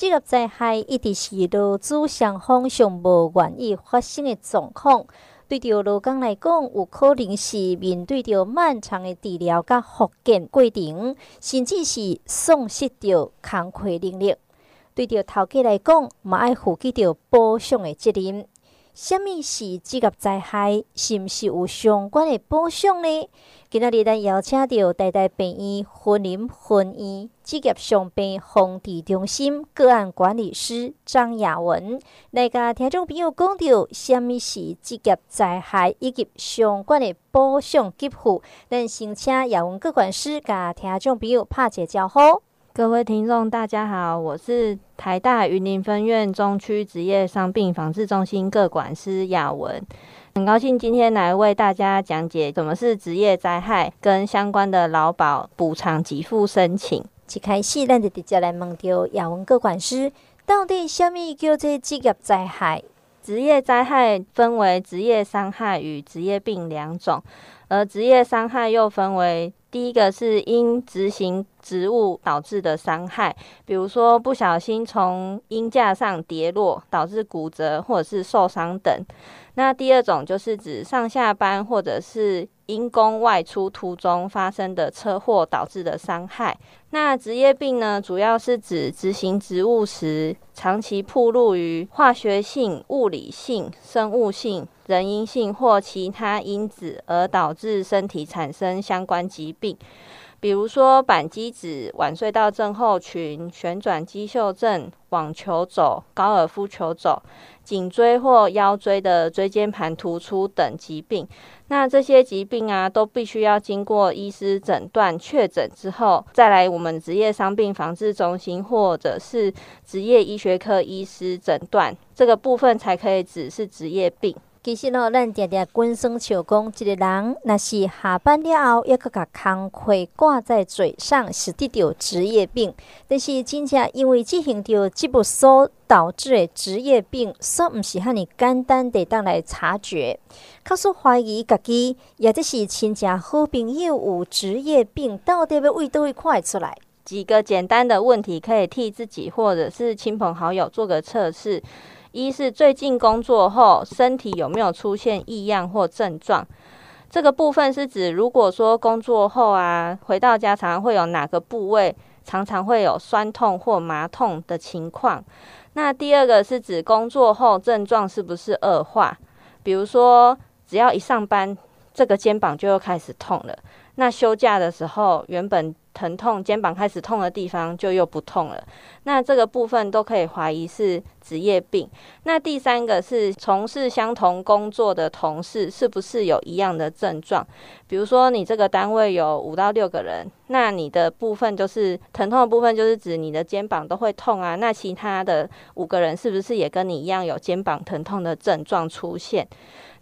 职业灾害一直是劳资双方上无愿意发生的状况。对着劳工来讲，有可能是面对着漫长的治疗甲复健过程，甚至是丧失着工作能力。对着头家来讲，嘛爱负起着补偿的责任。什么是职业灾害？是毋是有相关的补偿呢？今仔日咱邀请到台大病院云林分院职业伤病防治中心个案管理师张雅文来甲听众朋友讲到什么是职业灾害以及相关的补偿给付。咱先请雅文个管师甲听众朋友拍一个招呼。各位听众，大家好，我是台大云林分院中区职业伤病防治中心各管师雅文。很高兴今天来为大家讲解什么是职业灾害跟相关的劳保补偿给付申请。一开始，咱就直接来问到雅文各管师，到底什么叫做职业灾害？职业灾害分为职业伤害与职业病两种，而职业伤害又分为。第一个是因执行职务导致的伤害，比如说不小心从鹰架上跌落，导致骨折或者是受伤等。那第二种就是指上下班或者是因公外出途中发生的车祸导致的伤害。那职业病呢，主要是指执行职务时长期暴露于化学性、物理性、生物性、人因性或其他因子而导致身体产生相关疾病。比如说板机指腕隧道症候群、旋转肌袖症、网球肘、高尔夫球肘、颈椎或腰椎的椎间盘突出等疾病。那这些疾病啊，都必须要经过医师诊断确诊之后，再来我们职业伤病防治中心或者是职业医学科医师诊断，这个部分才可以指是职业病。其实呢，咱常常官生笑讲，一个人若是下班了后，抑搁甲工课挂在嘴上，是得着职业病。但是真正因为执行着职务所导致的职业病，煞毋是遐尔简单地当来察觉。确实怀疑家己，也就是亲戚好朋友有职业病，到底要为倒位看会出来？几个简单的问题，可以替自己或者是亲朋好友做个测试。一是最近工作后身体有没有出现异样或症状？这个部分是指，如果说工作后啊，回到家常会有哪个部位常常会有酸痛或麻痛的情况。那第二个是指工作后症状是不是恶化？比如说，只要一上班，这个肩膀就又开始痛了。那休假的时候，原本疼痛肩膀开始痛的地方就又不痛了，那这个部分都可以怀疑是职业病。那第三个是从事相同工作的同事是不是有一样的症状？比如说你这个单位有五到六个人，那你的部分就是疼痛的部分，就是指你的肩膀都会痛啊。那其他的五个人是不是也跟你一样有肩膀疼痛的症状出现？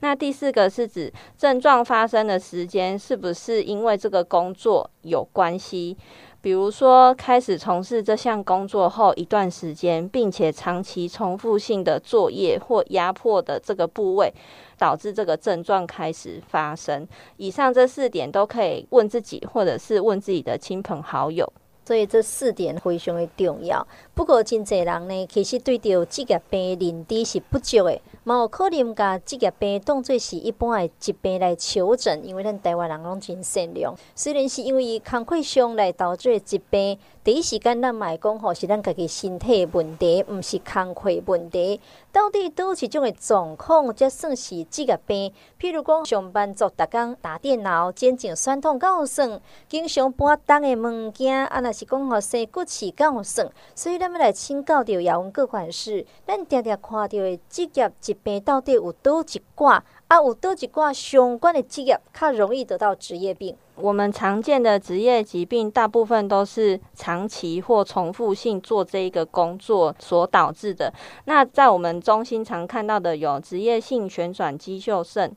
那第四个是指症状发生的时间是不是因为这个工作有关系？比如说开始从事这项工作后一段时间，并且长期重复性的作业或压迫的这个部位，导致这个症状开始发生。以上这四点都可以问自己，或者是问自己的亲朋好友。所以这四点非常的重要。不过真侪人呢，其实对着职业病认知是不足的。嘛有可能把职业病当作是一般的疾病来求诊，因为咱台湾人拢真善良。虽然是因为工课上来导致的疾病，第一时间咱嘛会讲吼是咱家己身体的问题，毋是工课问题。到底倒一种的状况才算是职业病？譬如讲上班族逐工打电脑，肩颈酸痛敢有算？经常搬重的物件，啊，若是讲吼生骨刺敢有算？所以咱要来请教着雅雯个管事，咱常常看到的职业疾病到底有倒一挂？啊，有倒一挂相关的职业较容易得到职业病？我们常见的职业疾病，大部分都是长期或重复性做这一个工作所导致的。那在我们中心常看到的有职业性旋转肌袖症。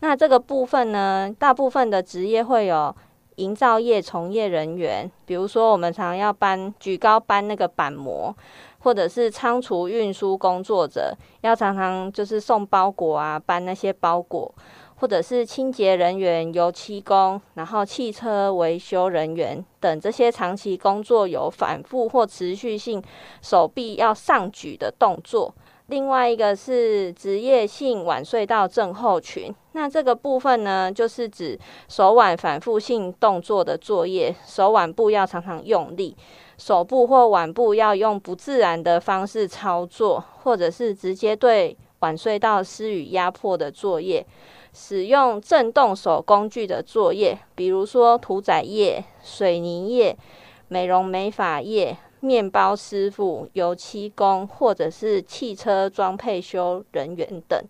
那这个部分呢，大部分的职业会有营造业从业人员，比如说我们常常要搬举高搬那个板模。或者是仓储运输工作者，要常常就是送包裹啊，搬那些包裹，或者是清洁人员、油漆工，然后汽车维修人员等这些长期工作有反复或持续性手臂要上举的动作。另外一个是职业性腕隧道症候群，那这个部分呢，就是指手腕反复性动作的作业，手腕部要常常用力，手部或腕部要用不自然的方式操作，或者是直接对腕隧道施予压迫的作业，使用震动手工具的作业，比如说屠宰业、水泥业、美容美发业。面包师傅、油漆工，或者是汽车装配修人员等，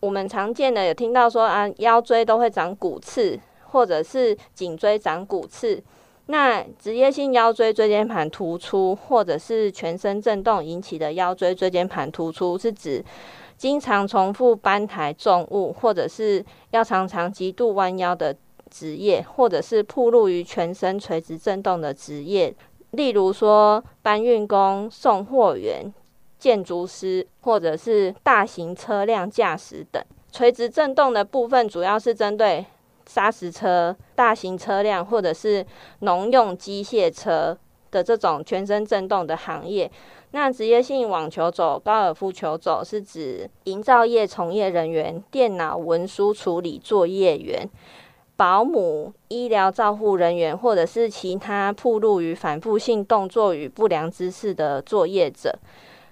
我们常见的有听到说啊，腰椎都会长骨刺，或者是颈椎长骨刺。那职业性腰椎椎间盘突出，或者是全身震动引起的腰椎椎间盘突出，是指经常重复搬抬重物，或者是要常常极度弯腰的职业，或者是暴露于全身垂直震动的职业。例如说，搬运工、送货员、建筑师，或者是大型车辆驾驶等。垂直震动的部分主要是针对砂石车、大型车辆或者是农用机械车的这种全身震动的行业。那职业性网球肘、高尔夫球肘是指营造业从业人员、电脑文书处理作业员。保姆、医疗照护人员，或者是其他暴露于反复性动作与不良姿势的作业者。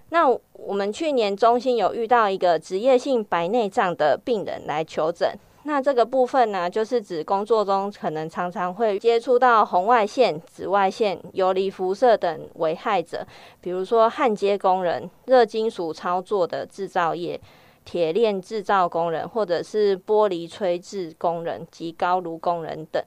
那我们去年中心有遇到一个职业性白内障的病人来求诊。那这个部分呢，就是指工作中可能常常会接触到红外线、紫外线、游离辐射等危害者，比如说焊接工人、热金属操作的制造业。铁链制造工人，或者是玻璃吹制工人及高炉工人等。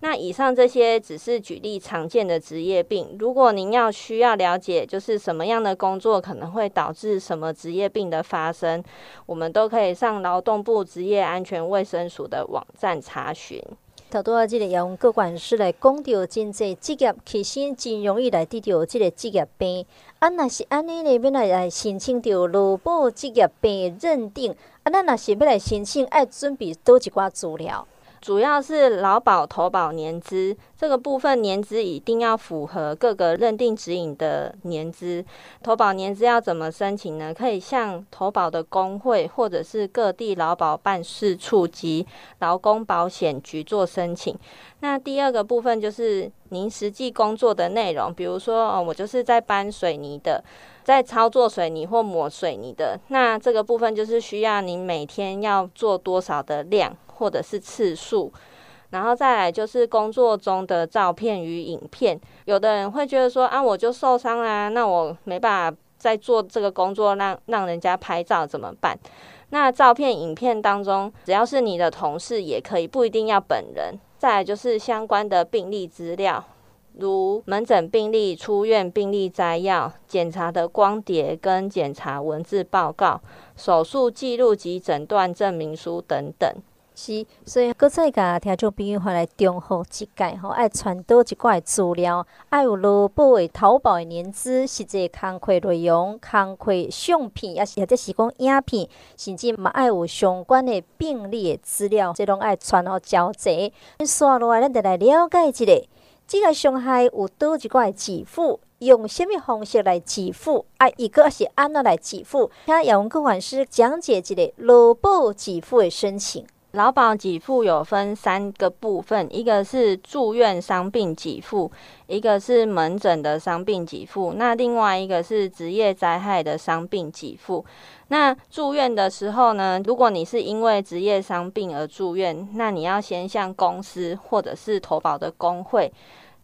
那以上这些只是举例常见的职业病。如果您要需要了解，就是什么样的工作可能会导致什么职业病的发生，我们都可以上劳动部职业安全卫生署的网站查询。头拄啊即个用各管事来讲到，真济职业其实真容易来得着即个职业病。啊，若是安尼呢，要来来申请着劳保职业病认定，啊，咱若是要来申请，爱准备多一寡资料。主要是劳保投保年资这个部分，年资一定要符合各个认定指引的年资。投保年资要怎么申请呢？可以向投保的工会或者是各地劳保办事处及劳工保险局做申请。那第二个部分就是您实际工作的内容，比如说哦，我就是在搬水泥的，在操作水泥或抹水泥的。那这个部分就是需要您每天要做多少的量。或者是次数，然后再来就是工作中的照片与影片。有的人会觉得说啊，我就受伤啦，那我没办法再做这个工作，让让人家拍照怎么办？那照片、影片当中，只要是你的同事也可以，不一定要本人。再来就是相关的病历资料，如门诊病历、出院病历摘要、检查的光碟跟检查文字报告、手术记录及诊断证明书等等。是，所以搁再甲听众朋友发来重复一解吼，爱传导一寡资料，爱有劳保诶淘宝诶年资，实际工课内容、工课相片，也是或者是讲影片，甚至嘛爱有相关诶病例诶资料，这拢爱传互交侪。刷落来，咱得来了解一下，即个伤害有倒一寡支付，用虾米方式来支付？啊，一个是安怎来支付？听杨文科管师讲解一个劳保支付诶申请。劳保给付有分三个部分，一个是住院伤病给付，一个是门诊的伤病给付，那另外一个是职业灾害的伤病给付。那住院的时候呢，如果你是因为职业伤病而住院，那你要先向公司或者是投保的工会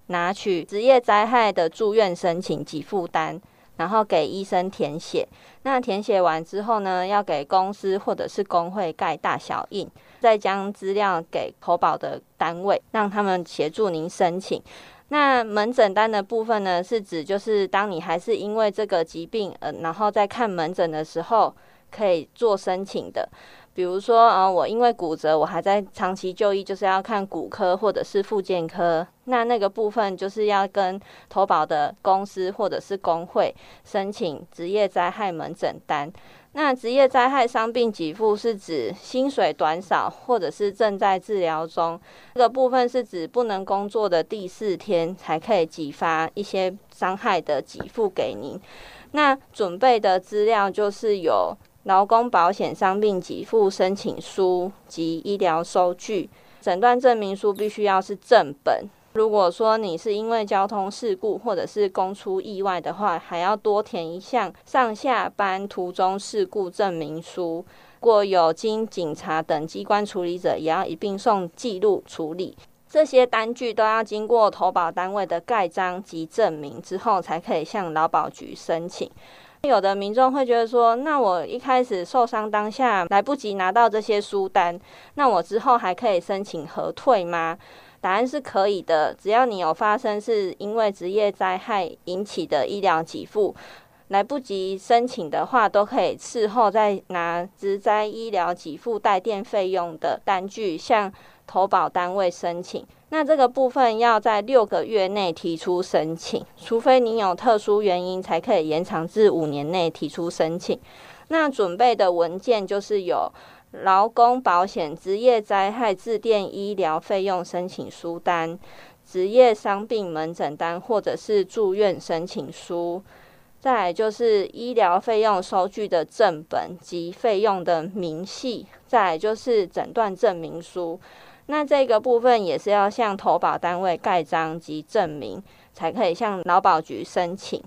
拿取职业灾害的住院申请给付单。然后给医生填写，那填写完之后呢，要给公司或者是工会盖大小印，再将资料给投保的单位，让他们协助您申请。那门诊单的部分呢，是指就是当你还是因为这个疾病，嗯，然后在看门诊的时候可以做申请的。比如说，呃，我因为骨折，我还在长期就医，就是要看骨科或者是复健科。那那个部分就是要跟投保的公司或者是工会申请职业灾害门诊单。那职业灾害伤病给付是指薪水短少或者是正在治疗中，这个部分是指不能工作的第四天才可以给发一些伤害的给付给您。那准备的资料就是有。劳工保险伤病给付申请书及医疗收据，诊断证明书必须要是正本。如果说你是因为交通事故或者是公出意外的话，还要多填一项上下班途中事故证明书。如果有经警察等机关处理者，也要一并送记录处理。这些单据都要经过投保单位的盖章及证明之后，才可以向劳保局申请。有的民众会觉得说，那我一开始受伤当下来不及拿到这些书单，那我之后还可以申请核退吗？答案是可以的，只要你有发生是因为职业灾害引起的医疗给付，来不及申请的话，都可以事后再拿职灾医疗给付代垫费用的单据向投保单位申请。那这个部分要在六个月内提出申请，除非你有特殊原因，才可以延长至五年内提出申请。那准备的文件就是有劳工保险职业灾害自垫医疗费用申请书单、职业伤病门诊单或者是住院申请书，再来就是医疗费用收据的正本及费用的明细，再来就是诊断证明书。那这个部分也是要向投保单位盖章及证明，才可以向劳保局申请。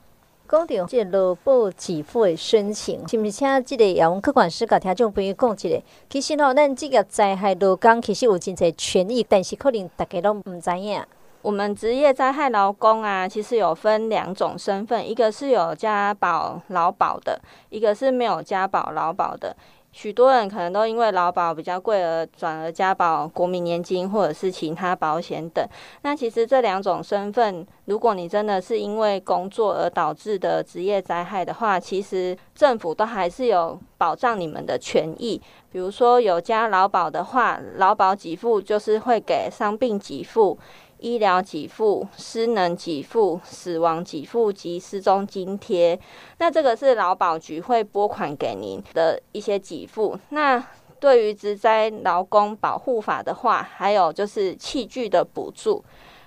讲到这劳保给付的申请，是不是请即个亚文科管师甲听众朋友讲一下？其实吼，咱这个灾害劳工其实有真侪权益，但是可能大家都唔知影。我们职业灾害劳工啊，其实有分两种身份，一个是有加保劳保的，一个是没有加保劳保的。许多人可能都因为劳保比较贵而转而加保国民年金或者是其他保险等。那其实这两种身份，如果你真的是因为工作而导致的职业灾害的话，其实政府都还是有保障你们的权益。比如说有加劳保的话，劳保给付就是会给伤病给付。医疗给付、失能给付、死亡给付及失踪津贴，那这个是劳保局会拨款给您的一些给付。那对于职灾劳工保护法的话，还有就是器具的补助、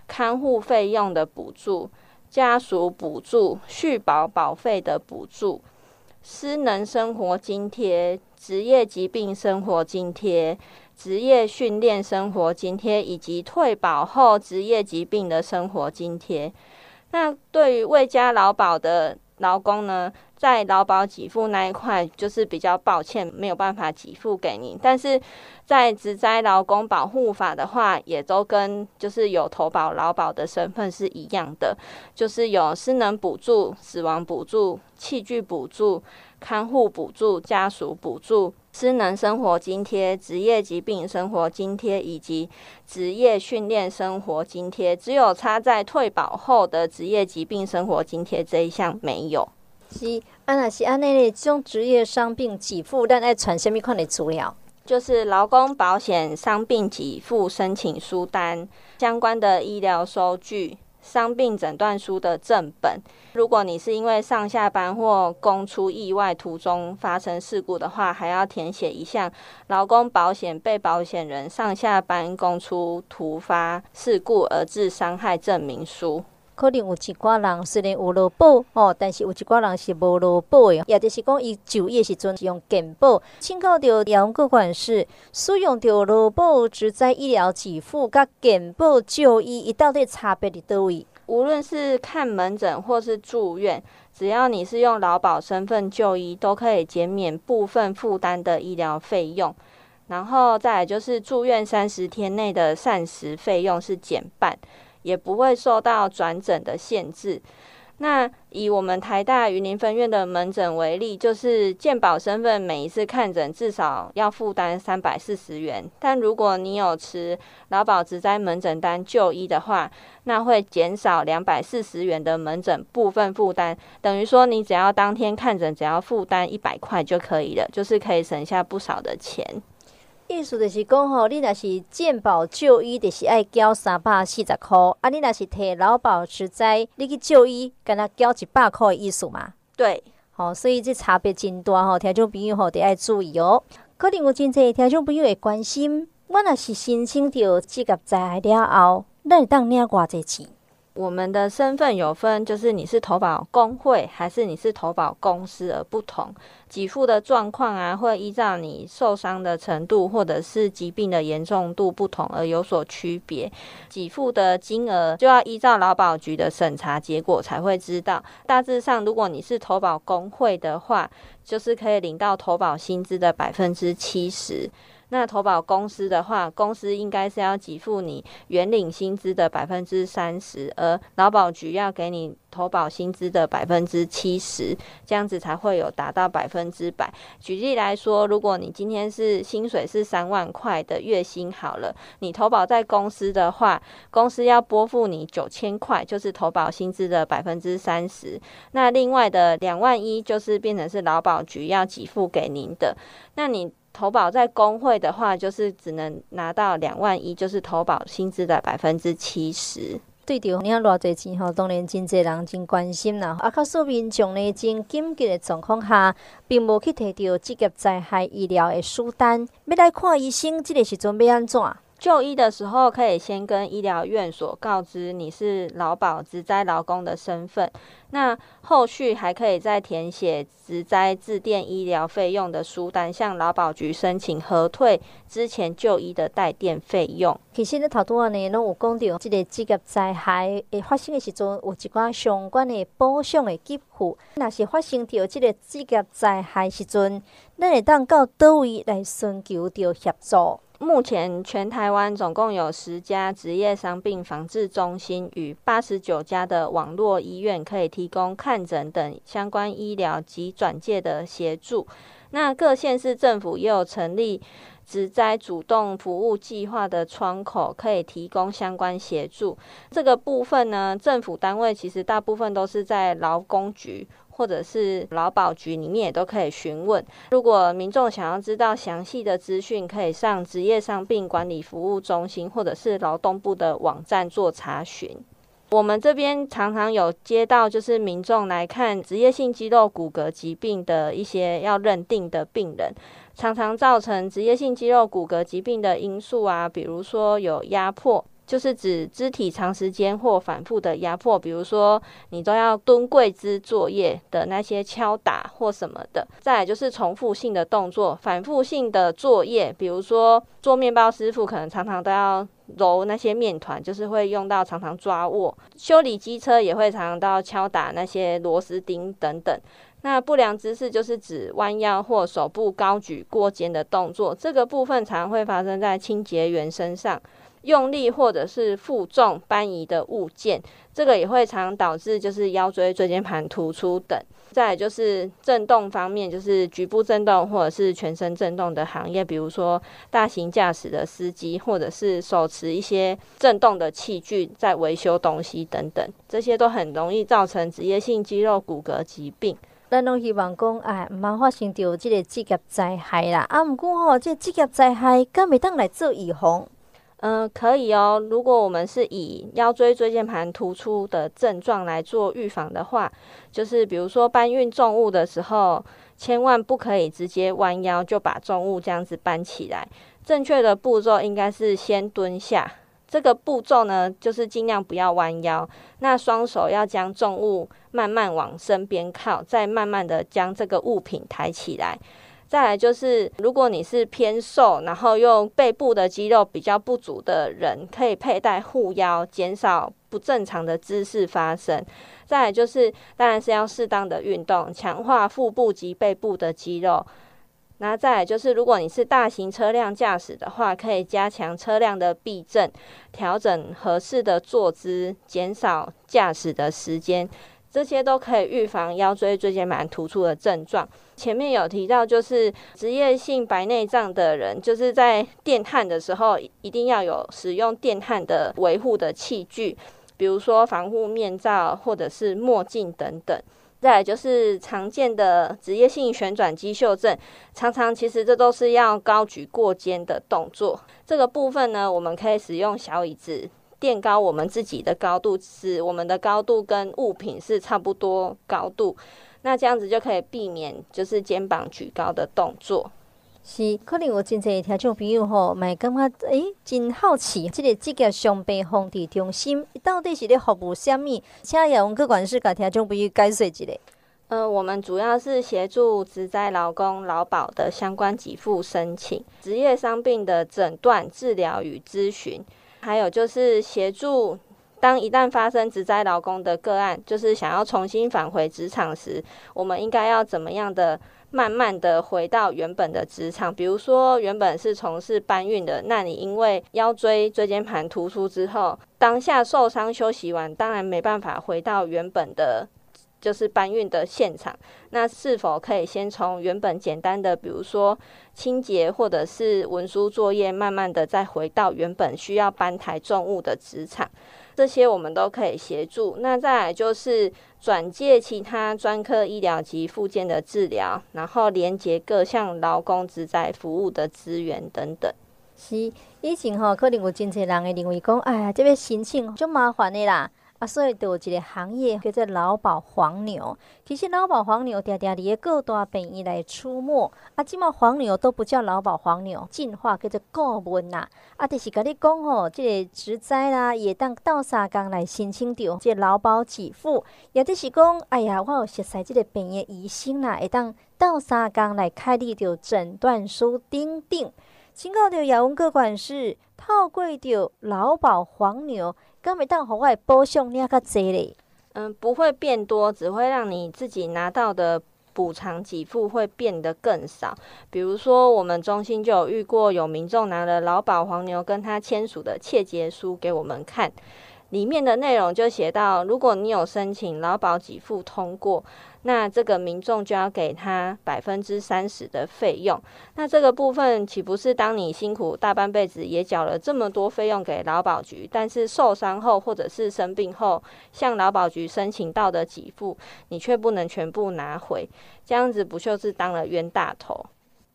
看护费用的补助、家属补助、续保保费的补助、失能生活津贴、职业疾病生活津贴。职业训练生活津贴以及退保后职业疾病的生活津贴。那对于未加劳保的劳工呢，在劳保给付那一块，就是比较抱歉，没有办法给付给您。但是在职灾劳工保护法的话，也都跟就是有投保劳保的身份是一样的，就是有失能补助、死亡补助、器具补助、看护补助、家属补助。失能生活津贴、职业疾病生活津贴以及职业训练生活津贴，只有差在退保后的职业疾病生活津贴这一项没有。是，安那是安内内种职业伤病给付，但爱传什么款的资料？就是劳工保险伤病给付申请书单、相关的医疗收据。伤病诊断书的正本，如果你是因为上下班或工出意外途中发生事故的话，还要填写一项劳工保险被保险人上下班工出突发事故而致伤害证明书。可能有一寡人虽然有劳保哦，但是有一寡人是无劳保的，也就是讲伊就业时阵是用健保。请教着杨个管事，使用着劳保职灾医疗给付，甲健保就医，伊到底差别伫倒位？无论是看门诊或是住院，只要你是用劳保身份就医，都可以减免部分负担的医疗费用。然后再来就是住院三十天内的膳食费用是减半。也不会受到转诊的限制。那以我们台大云林分院的门诊为例，就是健保身份每一次看诊至少要负担三百四十元。但如果你有持劳保职灾门诊单就医的话，那会减少两百四十元的门诊部分负担。等于说，你只要当天看诊，只要负担一百块就可以了，就是可以省下不少的钱。意思就是讲吼，你若是健保就医，就是爱交三百四十箍；啊，你若是摕劳保实在，你去就医，干那交一百箍的意思嘛？对，吼，所以这差别真大吼，听众朋友吼得爱注意哦。可能有真侪听众朋友会关心，我若是申请着职业灾害了后，咱会当领偌济钱？我们的身份有分，就是你是投保工会还是你是投保公司而不同，给付的状况啊，会依照你受伤的程度或者是疾病的严重度不同而有所区别。给付的金额就要依照劳保局的审查结果才会知道。大致上，如果你是投保工会的话，就是可以领到投保薪资的百分之七十。那投保公司的话，公司应该是要给付你原领薪资的百分之三十，而劳保局要给你投保薪资的百分之七十，这样子才会有达到百分之百。举例来说，如果你今天是薪水是三万块的月薪好了，你投保在公司的话，公司要拨付你九千块，就是投保薪资的百分之三十。那另外的两万一就是变成是劳保局要给付给您的，那你。投保在工会的话，就是只能拿到两万一，就是投保薪资的百分之七十。对的，你看偌侪钱吼，当然真侪人真关心啦。啊，较数民众呢，真紧急的状况下，并无去摕到职业灾害医疗的书单，要来看医生，这个时阵要安怎？就医的时候，可以先跟医疗院所告知你是劳保职灾劳工的身份。那后续还可以再填写职灾自垫医疗费用的书单，向劳保局申请核退之前就医的代垫费用。其实呢，头拄仔呢，拢有讲到，这个职业灾害会发生的时阵，有一寡相关的保障的给付。若是发生到这个职业灾害时阵，咱会当到叨位来寻求到协助？目前全台湾总共有十家职业伤病防治中心与八十九家的网络医院，可以提供看诊等相关医疗及转介的协助。那各县市政府也有成立职灾主动服务计划的窗口，可以提供相关协助。这个部分呢，政府单位其实大部分都是在劳工局。或者是劳保局里面也都可以询问。如果民众想要知道详细的资讯，可以上职业伤病管理服务中心或者是劳动部的网站做查询。我们这边常常有接到就是民众来看职业性肌肉骨骼疾病的一些要认定的病人，常常造成职业性肌肉骨骼疾病的因素啊，比如说有压迫。就是指肢体长时间或反复的压迫，比如说你都要蹲跪姿作业的那些敲打或什么的。再来就是重复性的动作，反复性的作业，比如说做面包师傅可能常常都要揉那些面团，就是会用到常常抓握。修理机车也会常常都要敲打那些螺丝钉等等。那不良姿势就是指弯腰或手部高举过肩的动作，这个部分常会发生在清洁员身上。用力或者是负重搬移的物件，这个也会常导致就是腰椎椎间盘突出等。再就是震动方面，就是局部震动或者是全身震动的行业，比如说大型驾驶的司机，或者是手持一些震动的器具在维修东西等等，这些都很容易造成职业性肌肉骨骼疾病。咱拢希望讲，哎，毋通发生到这个职业灾害啦。啊，毋过吼，这职业灾害敢会当来做预防？嗯、呃，可以哦。如果我们是以腰椎椎间盘突出的症状来做预防的话，就是比如说搬运重物的时候，千万不可以直接弯腰就把重物这样子搬起来。正确的步骤应该是先蹲下。这个步骤呢，就是尽量不要弯腰。那双手要将重物慢慢往身边靠，再慢慢的将这个物品抬起来。再来就是，如果你是偏瘦，然后又背部的肌肉比较不足的人，可以佩戴护腰，减少不正常的姿势发生。再来就是，当然是要适当的运动，强化腹部及背部的肌肉。那再来就是，如果你是大型车辆驾驶的话，可以加强车辆的避震，调整合适的坐姿，减少驾驶的时间。这些都可以预防腰椎椎间盘突出的症状。前面有提到，就是职业性白内障的人，就是在电焊的时候，一定要有使用电焊的维护的器具，比如说防护面罩或者是墨镜等等。再来就是常见的职业性旋转肌袖症，常常其实这都是要高举过肩的动作。这个部分呢，我们可以使用小椅子垫高我们自己的高度，使我们的高度跟物品是差不多高度。那这样子就可以避免就是肩膀举高的动作。是，可能有真侪听众朋友吼，咪感觉诶，真好奇，这个职业伤病防治中心到底是咧服务什么？请叶文科管师甲听众朋友解说一下。呃，我们主要是协助职灾劳工劳保的相关给付申请、职业伤病的诊断、治疗与咨询，还有就是协助。当一旦发生职灾劳工的个案，就是想要重新返回职场时，我们应该要怎么样的慢慢的回到原本的职场？比如说，原本是从事搬运的，那你因为腰椎椎间盘突出之后，当下受伤休息完，当然没办法回到原本的，就是搬运的现场。那是否可以先从原本简单的，比如说清洁或者是文书作业，慢慢的再回到原本需要搬抬重物的职场？这些我们都可以协助。那再来就是转介其他专科医疗及附件的治疗，然后连接各项劳工职灾服务的资源等等。是，以前吼可能有真侪人会认为讲，哎呀，这边申请就麻烦的啦。所以就有一个行业叫做劳保黄牛。其实劳保黄牛常常伫个各大病院来出没。啊，即马黄牛都不叫劳保黄牛，进化叫做顾问呐。啊，就是甲你讲吼，这个职灾啦，也当斗相共来申请到这劳保给付。也就是讲，哎呀，我有熟悉这个病院医生啦，会当斗相共来开立着诊断书等等。请教着叶文各管事，透过着劳保黄牛。敢会当互我保障领较侪咧？嗯，不会变多，只会让你自己拿到的补偿给付会变得更少。比如说，我们中心就有遇过有民众拿了劳保黄牛跟他签署的切结书给我们看。里面的内容就写到，如果你有申请劳保给付通过，那这个民众就要给他百分之三十的费用。那这个部分岂不是当你辛苦大半辈子也缴了这么多费用给劳保局，但是受伤后或者是生病后向劳保局申请到的给付，你却不能全部拿回，这样子不就是当了冤大头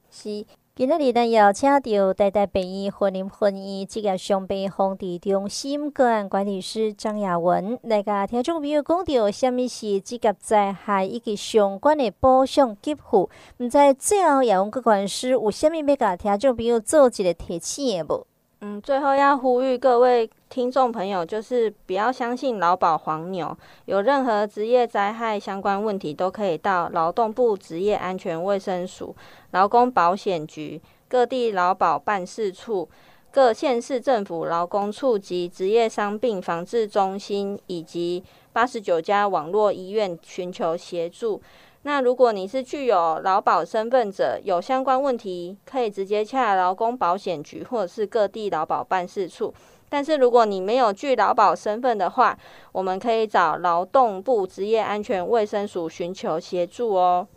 ？？C，。今日哩，咱邀请到台大病院云林分院职业伤病防治中心个案管理师张雅雯来甲听众朋友讲到，什么是职业灾害以及相关的保障给付。毋知最后雅雯个管师有啥物要甲听众朋友做一个提醒的无？嗯，最后要呼吁各位听众朋友，就是不要相信劳保黄牛，有任何职业灾害相关问题，都可以到劳动部职业安全卫生署、劳工保险局、各地劳保办事处、各县市政府劳工处及职业伤病防治中心以及八十九家网络医院寻求协助。那如果你是具有劳保身份者，有相关问题，可以直接洽劳工保险局或者是各地劳保办事处。但是如果你没有具劳保身份的话，我们可以找劳动部职业安全卫生署寻求协助哦。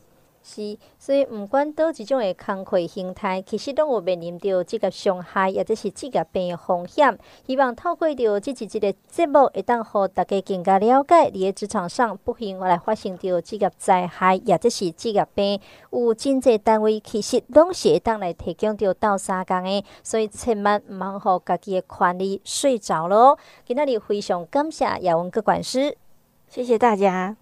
是，所以毋管倒一种诶工课形态，其实拢有面临着职业伤害，或者是职业病诶风险。希望透过着即一即个节目，会当互大家更加了解，伫诶职场上不幸来发生着职业灾害，或者是职业病，有真济单位其实拢是会当来提供着斗相共诶，所以千万毋通互家己诶权利睡着咯。今仔日非常感谢叶文各管师，谢谢大家。